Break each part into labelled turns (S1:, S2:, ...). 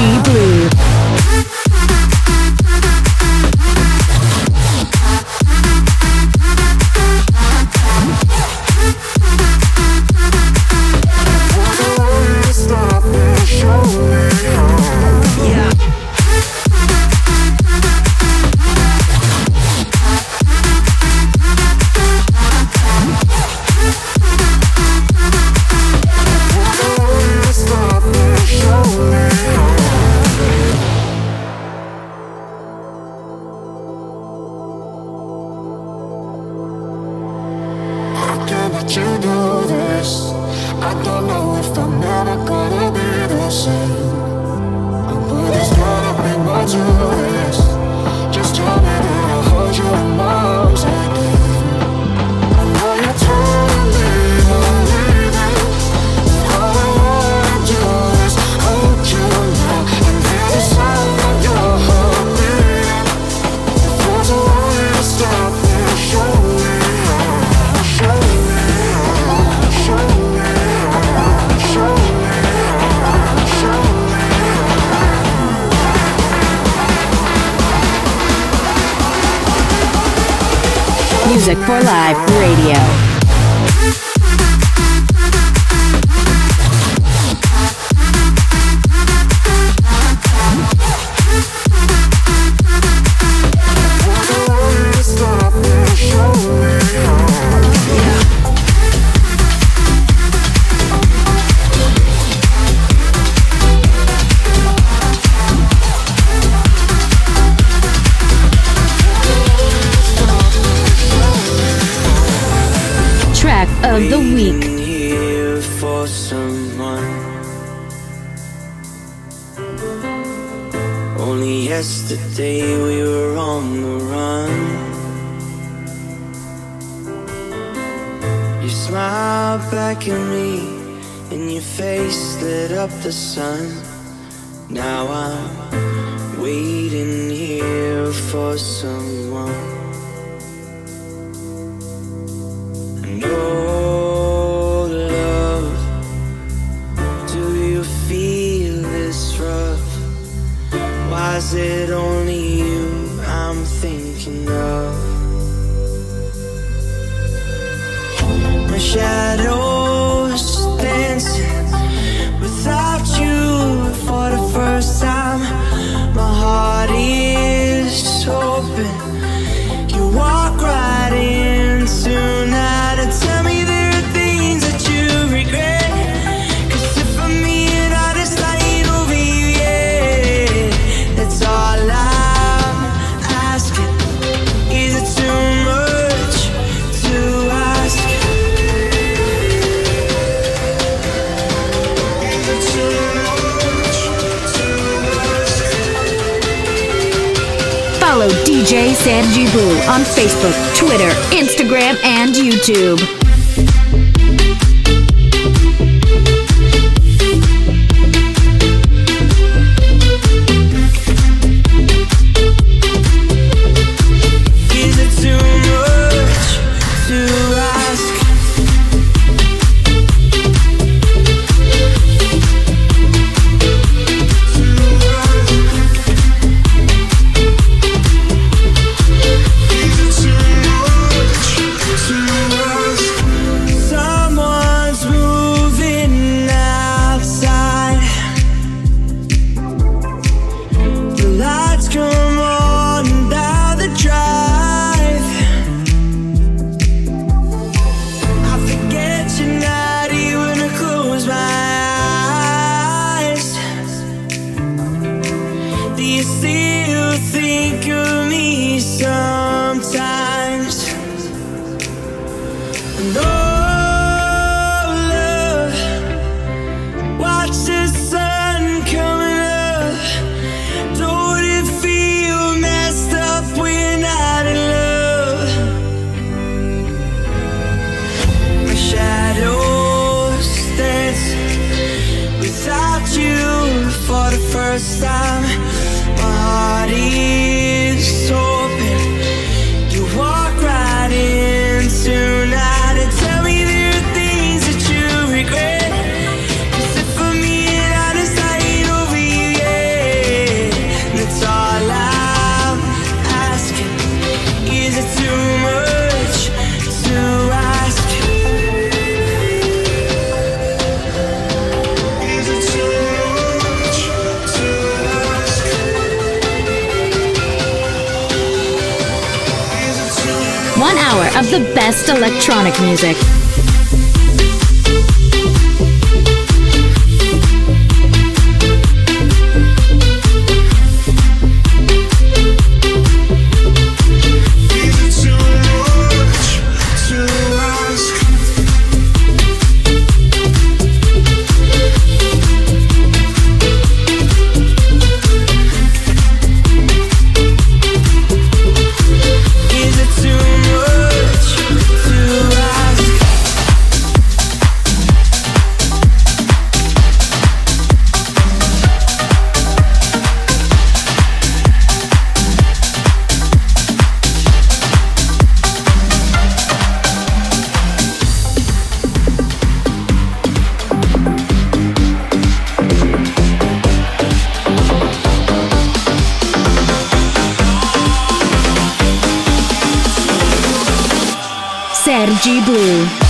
S1: Blue. shadow. Facebook, Twitter, Instagram, and YouTube.
S2: best electronic music. G. Blue.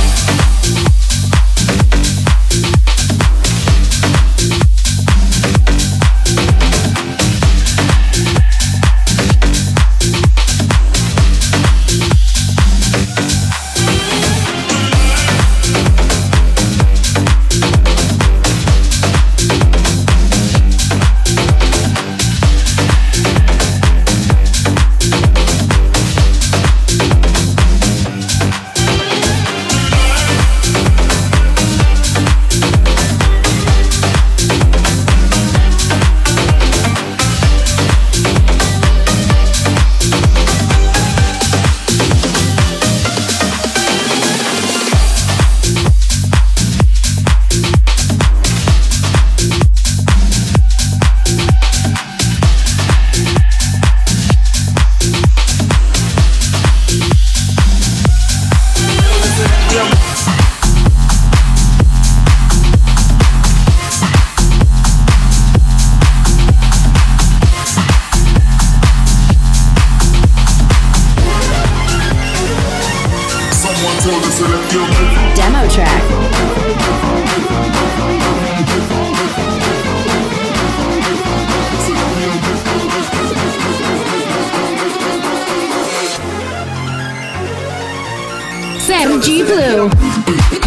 S3: Sergi Blue.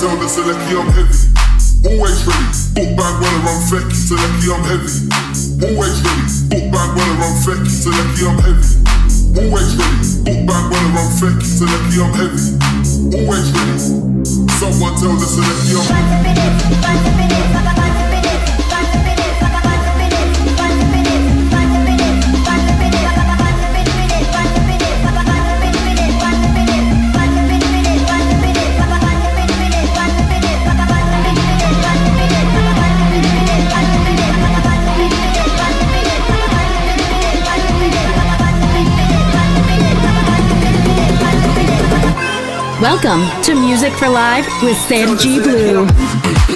S4: tell the Selecki I'm heavy. Always ready, book bag weller, I'm fecky, Selecki I'm heavy. Always ready, book bag weller, I'm fecky, Selecki I'm heavy. Always ready, book bag weller, I'm fecky, Selecki I'm heavy. Always ready. Someone tell the Selecki I'm heavy.
S3: Welcome to Music for Live with Sergi Blue.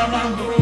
S4: amando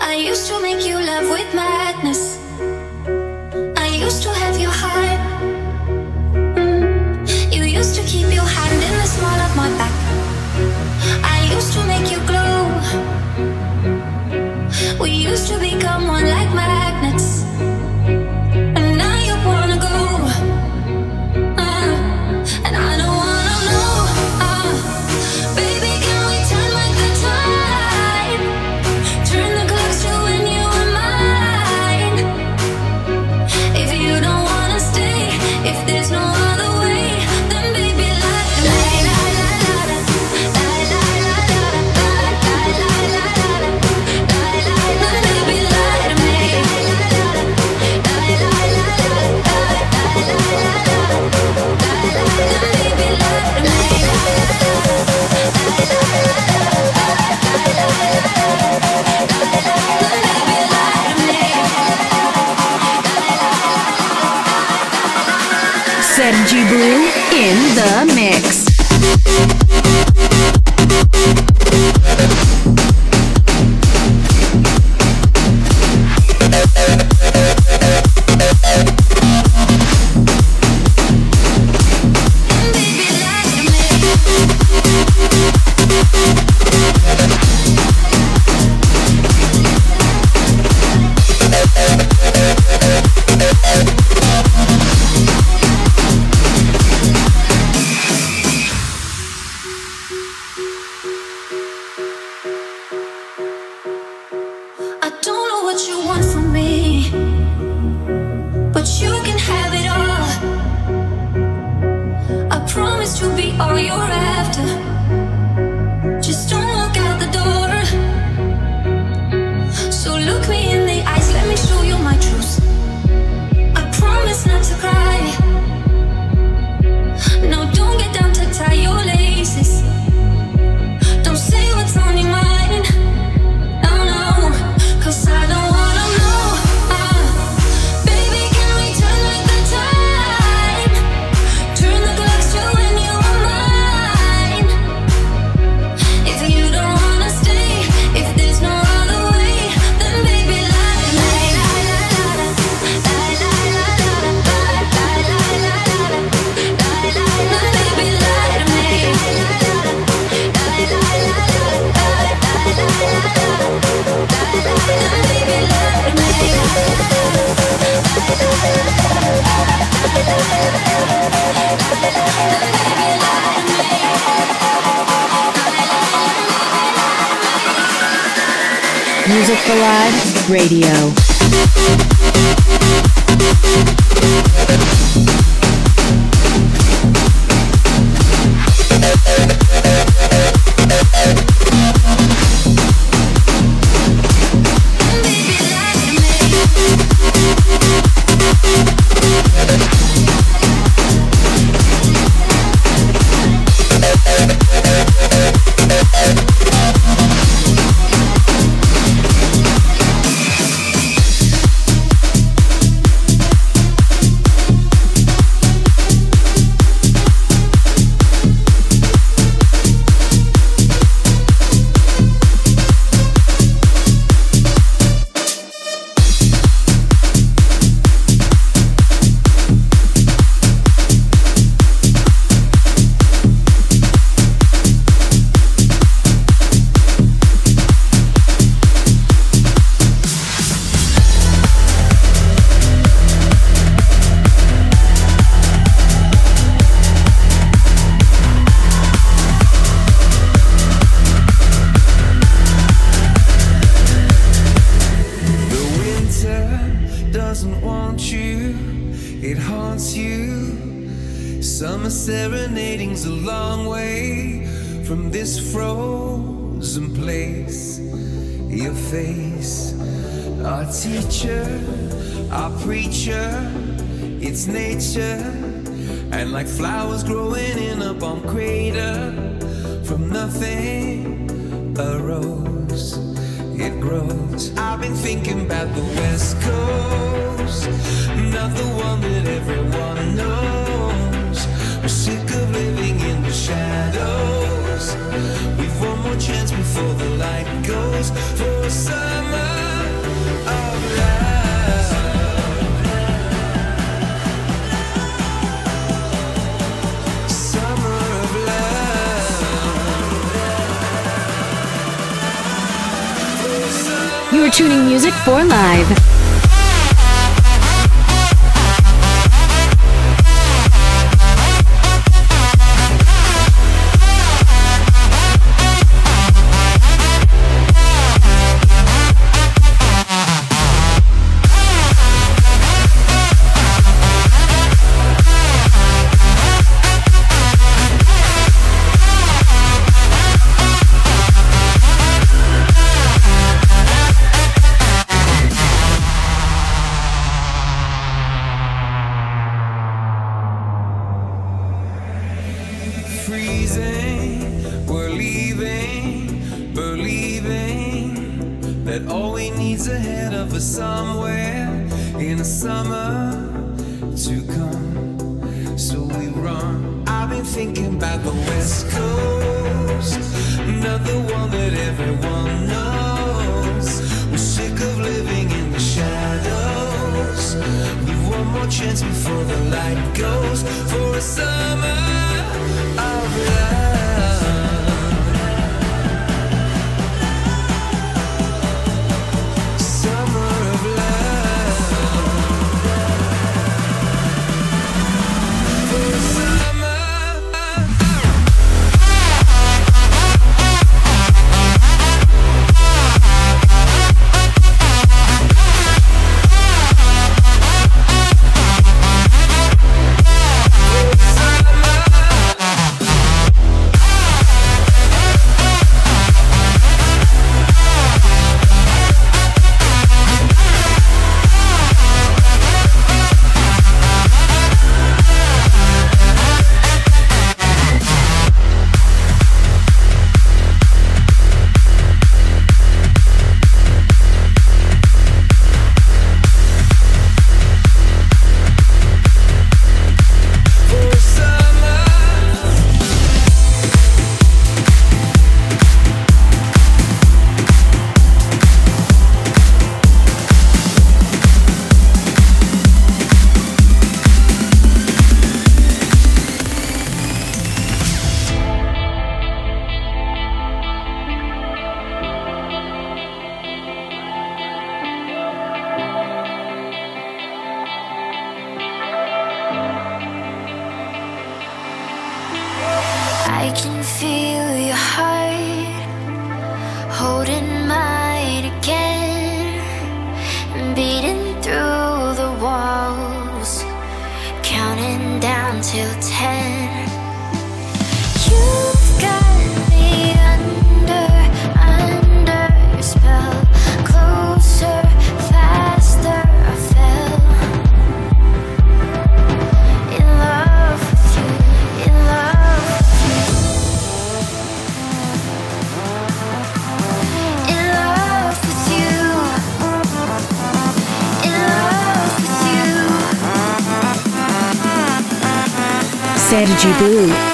S4: I
S5: used to make you love with madness. I used to have your heart. Mm. You used to keep your hand in the small of my back. I used to make you glow. We used to become one like magnets.
S6: Blue in the mix.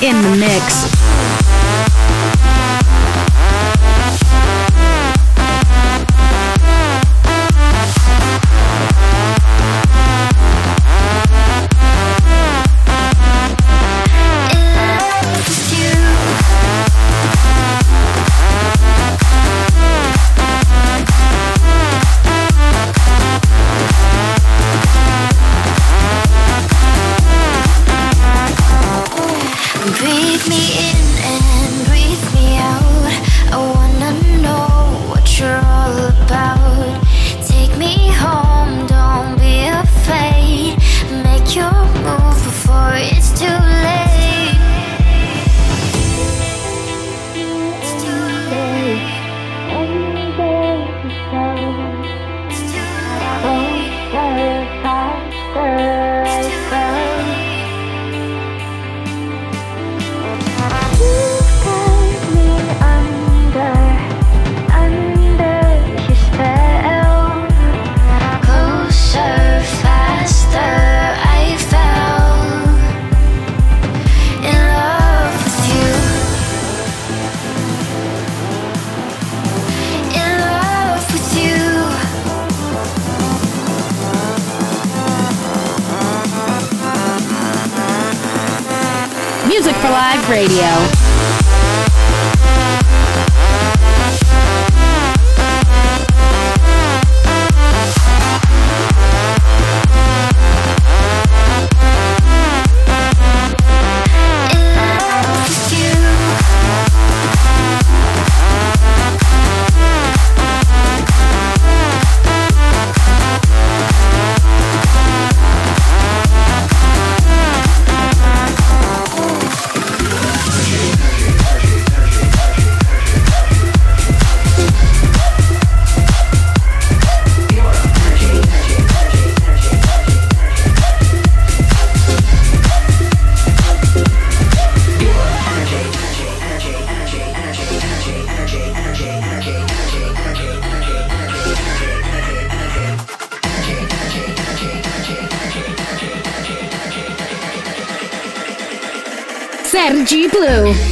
S5: In the
S7: mix.
S2: Sergi Blue.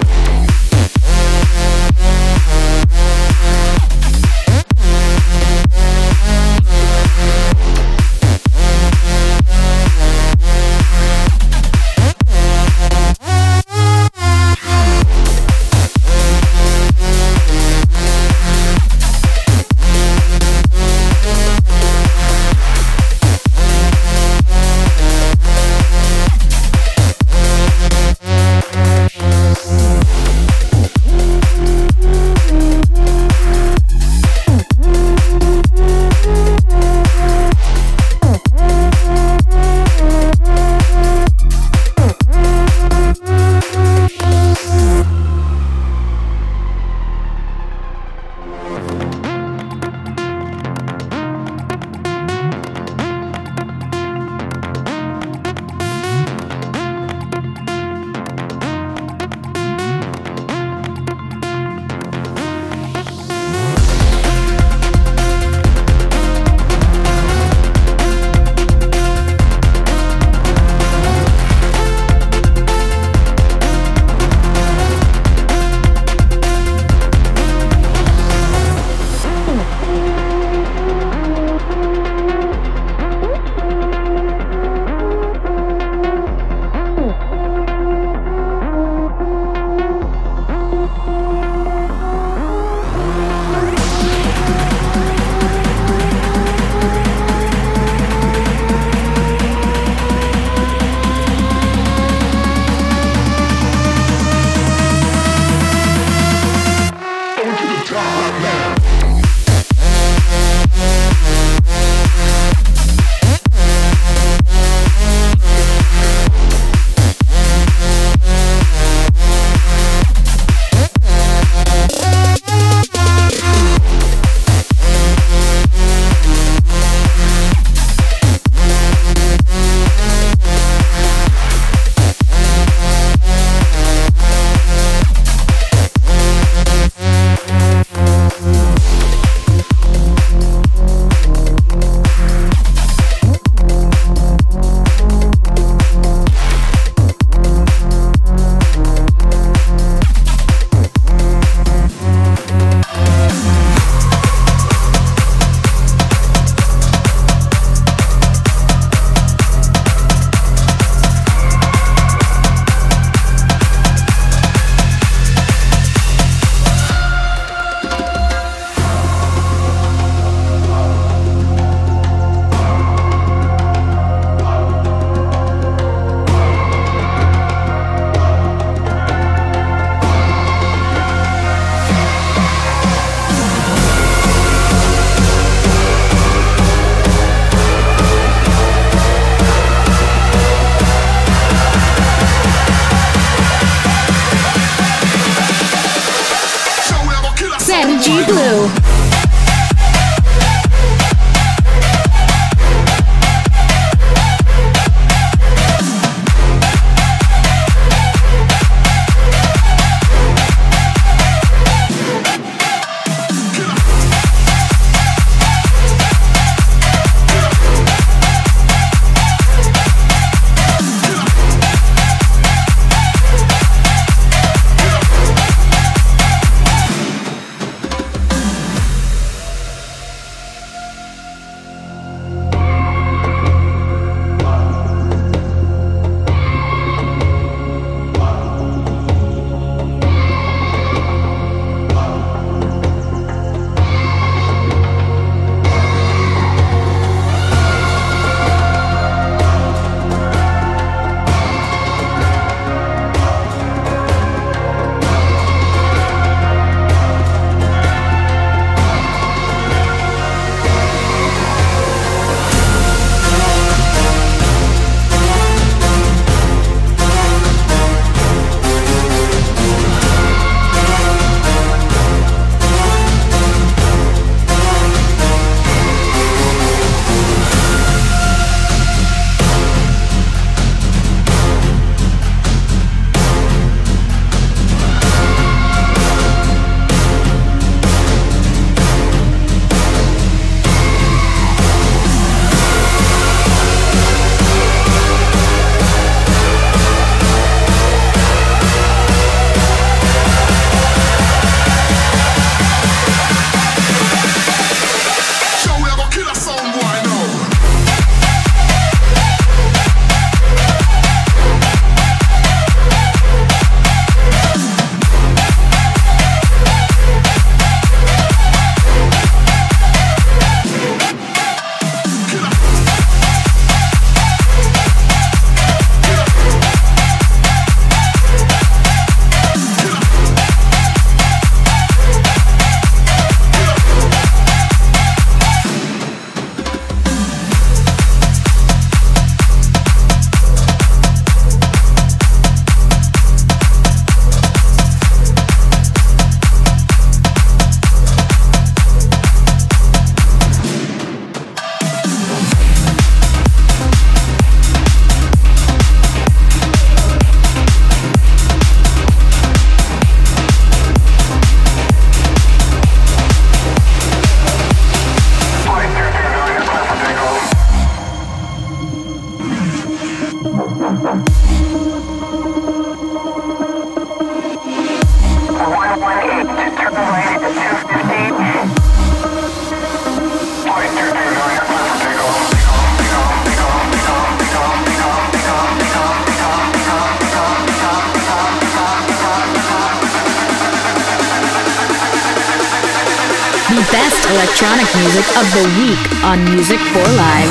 S1: The week on Music for Live.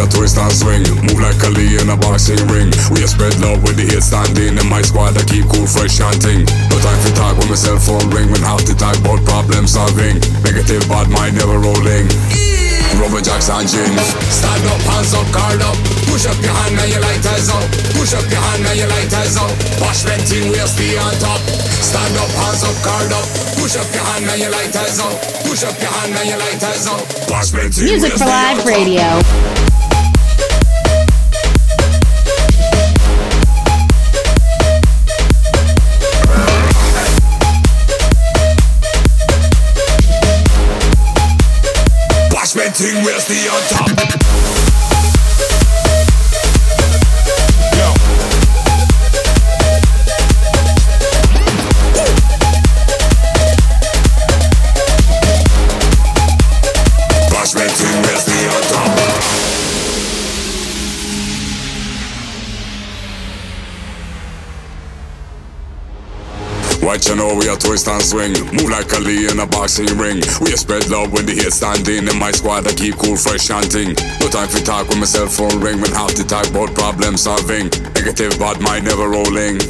S8: A twist and swing. Move like Ali in a boxing ring. We a spread love with the hit standing. And my squad I keep cool, fresh and ting. No time for talk when my cell phone ring. When half the talk about problem solving. Negative bad mind never rolling. Rubber jacks and jeans. Stand up, hands up, guard up. Push up your hand and your lighters up. Push up your hand and your lighters up. Wash venting, we'll stay on top. Stand up, hands up, guard up. Push up your hand and your lighters up. Push up your hand and your lighters up. Wash venting,
S1: Music
S8: we'll
S1: for Live. Radio.
S8: Venting, we'll stay on top. Know we a twist and swing. Move like Ali in a boxing ring. We a spread love when the hit standing In. My squad I keep cool fresh and ting No time for talk when my cell phone ring. When half the talk about problem solving. Negative bad mind never rolling.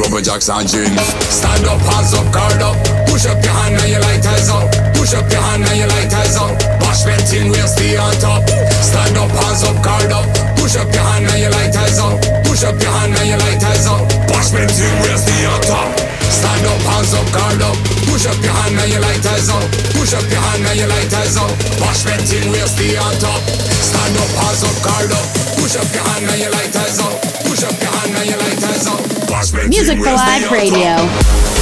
S8: Rubber jacks and jeans. Stand up, hands up, guard up. Push up your hand and your lighters up. Push up your hand and your lighters up. Wash venting, we'll stay on top. Stand up, hands up, guard up. Push up your hand and your lighters up. Push up your hand and your lighters up. Wash venting, we'll stay on top Stand up, hands up, guard up Push up your hand and your lighters up. Push up your hand and your lighters up. Wash that thing, we'll stay on top. Stand up, hands up, guard up. Push up your hand and your lighters up. Push up your hand and your lighters up. Wash that
S1: Music
S8: thing,
S1: for
S8: we'll stay on
S1: Radio.
S8: top. Wash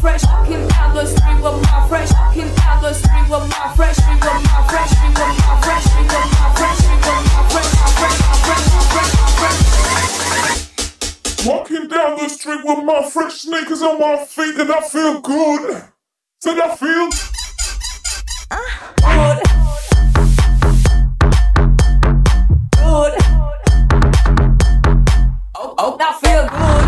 S9: fresh, him down the with my fresh, him down the with my fresh, street with my fresh, street with my fresh, street with my fresh, street with my fresh, my fresh, my fresh, my fresh, my fresh.
S3: Walking down the street with my fresh sneakers on my feet, and I feel good. Did I feel
S9: good? Good. Oh, oh, I feel good.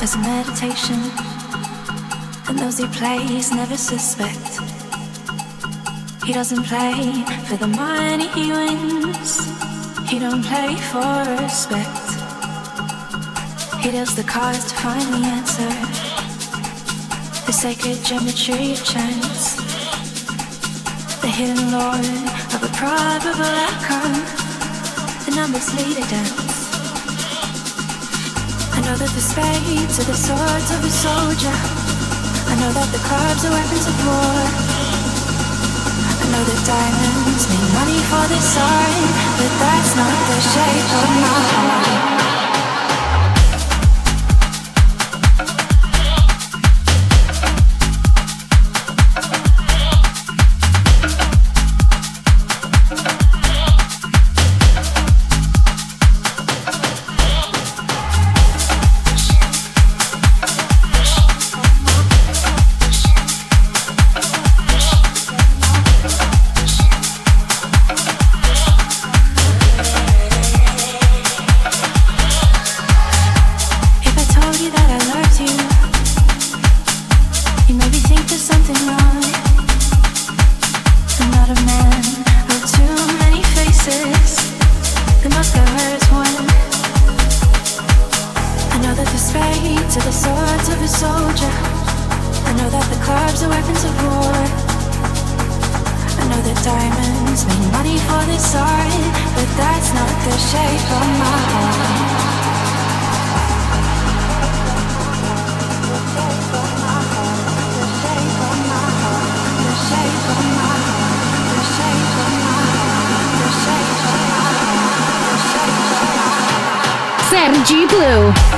S5: As a meditation. And those he plays never suspect. He doesn't play for the money he wins. He don't play for respect. He deals the cards to find the answer. The sacred geometry of chance. The hidden lord of a probable outcome. The numbers lead a dance. I know that the spades are the swords of a soldier. I know that the clubs are weapons of war. I know that diamonds mean money for this art, but that's not the shape of my heart.
S1: Sergi Blue.